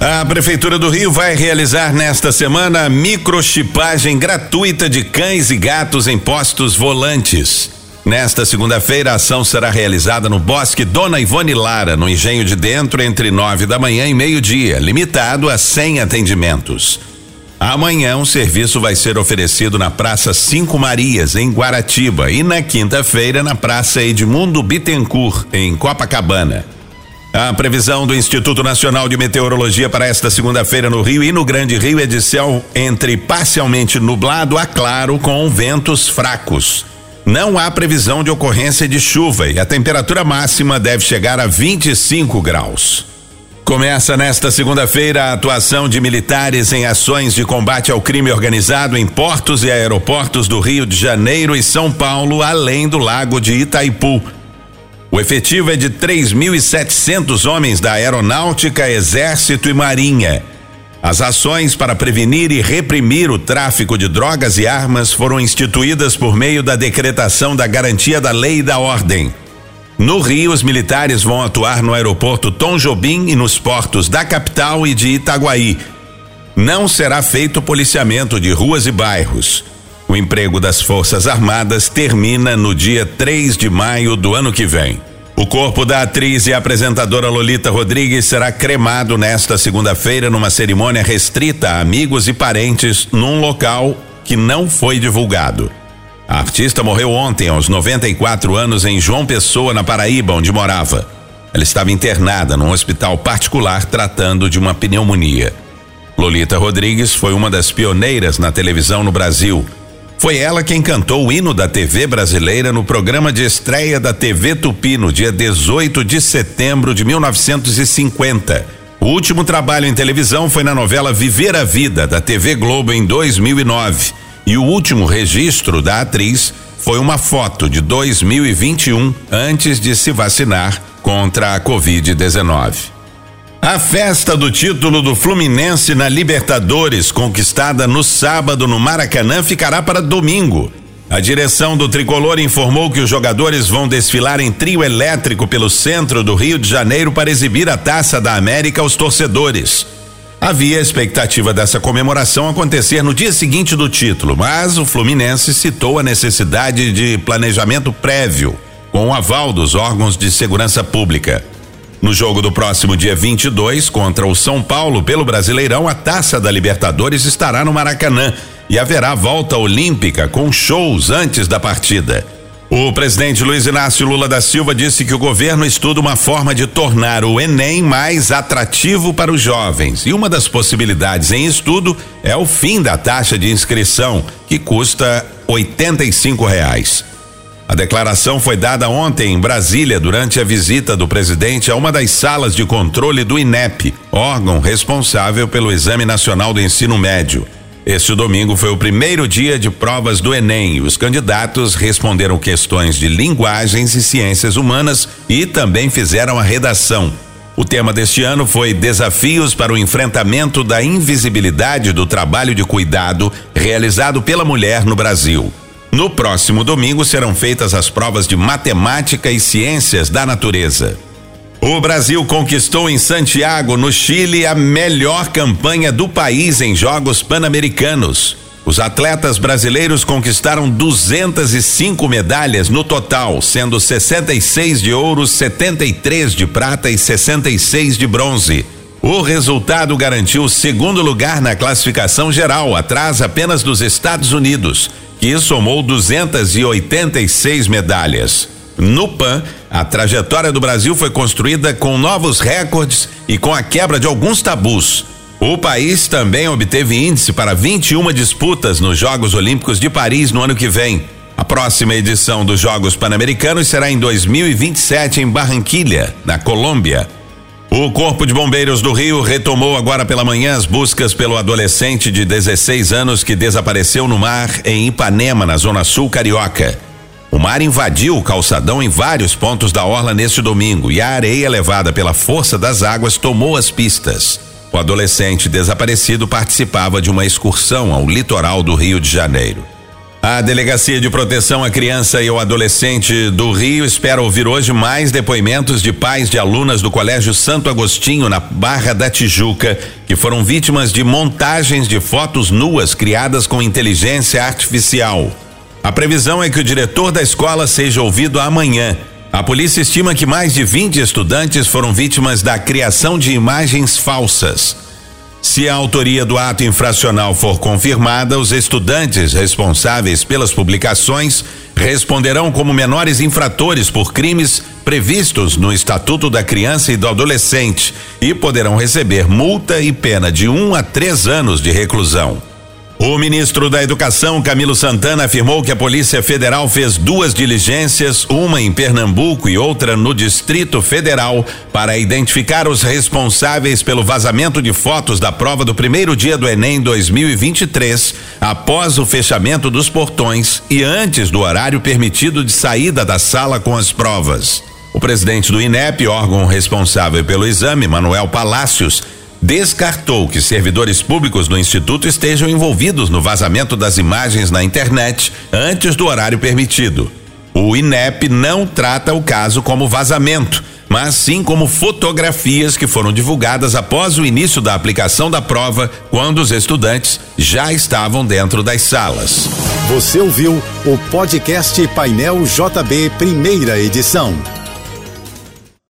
A Prefeitura do Rio vai realizar nesta semana a microchipagem gratuita de cães e gatos em postos volantes. Nesta segunda-feira, a ação será realizada no Bosque Dona Ivone Lara, no Engenho de Dentro, entre nove da manhã e meio-dia, limitado a 100 atendimentos. Amanhã, o serviço vai ser oferecido na Praça Cinco Marias, em Guaratiba, e na quinta-feira, na Praça Edmundo Bittencourt, em Copacabana. A previsão do Instituto Nacional de Meteorologia para esta segunda-feira no Rio e no Grande Rio é de céu entre parcialmente nublado a claro com ventos fracos. Não há previsão de ocorrência de chuva e a temperatura máxima deve chegar a 25 graus. Começa nesta segunda-feira a atuação de militares em ações de combate ao crime organizado em portos e aeroportos do Rio de Janeiro e São Paulo, além do Lago de Itaipu. O efetivo é de 3.700 homens da Aeronáutica, Exército e Marinha. As ações para prevenir e reprimir o tráfico de drogas e armas foram instituídas por meio da decretação da garantia da lei e da ordem. No Rio, os militares vão atuar no aeroporto Tom Jobim e nos portos da capital e de Itaguaí. Não será feito policiamento de ruas e bairros. O emprego das Forças Armadas termina no dia 3 de maio do ano que vem. O corpo da atriz e apresentadora Lolita Rodrigues será cremado nesta segunda-feira numa cerimônia restrita a amigos e parentes num local que não foi divulgado. A artista morreu ontem, aos 94 anos, em João Pessoa, na Paraíba, onde morava. Ela estava internada num hospital particular tratando de uma pneumonia. Lolita Rodrigues foi uma das pioneiras na televisão no Brasil foi ela quem cantou o hino da TV brasileira no programa de estreia da TV Tupi no dia 18 de setembro de 1950. O último trabalho em televisão foi na novela Viver a Vida da TV Globo em 2009. E o último registro da atriz foi uma foto de 2021 antes de se vacinar contra a Covid-19. A festa do título do Fluminense na Libertadores, conquistada no sábado no Maracanã, ficará para domingo. A direção do tricolor informou que os jogadores vão desfilar em trio elétrico pelo centro do Rio de Janeiro para exibir a taça da América aos torcedores. Havia expectativa dessa comemoração acontecer no dia seguinte do título, mas o Fluminense citou a necessidade de planejamento prévio, com o aval dos órgãos de segurança pública. No jogo do próximo dia 22 contra o São Paulo pelo Brasileirão, a Taça da Libertadores estará no Maracanã e haverá volta olímpica com shows antes da partida. O presidente Luiz Inácio Lula da Silva disse que o governo estuda uma forma de tornar o Enem mais atrativo para os jovens. E uma das possibilidades em estudo é o fim da taxa de inscrição, que custa R$ reais. A declaração foi dada ontem em Brasília durante a visita do presidente a uma das salas de controle do INEP, órgão responsável pelo Exame Nacional do Ensino Médio. Este domingo foi o primeiro dia de provas do Enem. Os candidatos responderam questões de linguagens e ciências humanas e também fizeram a redação. O tema deste ano foi Desafios para o enfrentamento da invisibilidade do trabalho de cuidado realizado pela mulher no Brasil. No próximo domingo serão feitas as provas de matemática e ciências da natureza. O Brasil conquistou em Santiago, no Chile, a melhor campanha do país em Jogos Pan-Americanos. Os atletas brasileiros conquistaram 205 medalhas no total, sendo 66 de ouro, 73 de prata e 66 de bronze. O resultado garantiu o segundo lugar na classificação geral, atrás apenas dos Estados Unidos que somou 286 medalhas. No PAN, a trajetória do Brasil foi construída com novos recordes e com a quebra de alguns tabus. O país também obteve índice para 21 disputas nos Jogos Olímpicos de Paris no ano que vem. A próxima edição dos Jogos Pan-Americanos será em 2027 em Barranquilha, na Colômbia. O Corpo de Bombeiros do Rio retomou agora pela manhã as buscas pelo adolescente de 16 anos que desapareceu no mar em Ipanema, na zona sul carioca. O mar invadiu o calçadão em vários pontos da orla neste domingo e a areia levada pela força das águas tomou as pistas. O adolescente desaparecido participava de uma excursão ao litoral do Rio de Janeiro. A Delegacia de Proteção à Criança e ao Adolescente do Rio espera ouvir hoje mais depoimentos de pais de alunas do Colégio Santo Agostinho, na Barra da Tijuca, que foram vítimas de montagens de fotos nuas criadas com inteligência artificial. A previsão é que o diretor da escola seja ouvido amanhã. A polícia estima que mais de 20 estudantes foram vítimas da criação de imagens falsas. Se a autoria do ato infracional for confirmada, os estudantes responsáveis pelas publicações responderão como menores infratores por crimes previstos no Estatuto da Criança e do Adolescente e poderão receber multa e pena de um a três anos de reclusão. O ministro da Educação, Camilo Santana, afirmou que a Polícia Federal fez duas diligências, uma em Pernambuco e outra no Distrito Federal, para identificar os responsáveis pelo vazamento de fotos da prova do primeiro dia do Enem 2023, após o fechamento dos portões e antes do horário permitido de saída da sala com as provas. O presidente do INEP, órgão responsável pelo exame, Manuel Palácios, descartou que servidores públicos do Instituto estejam envolvidos no vazamento das imagens na internet antes do horário permitido. O INEP não trata o caso como vazamento, mas sim como fotografias que foram divulgadas após o início da aplicação da prova, quando os estudantes já estavam dentro das salas. Você ouviu o podcast Painel JB, primeira edição.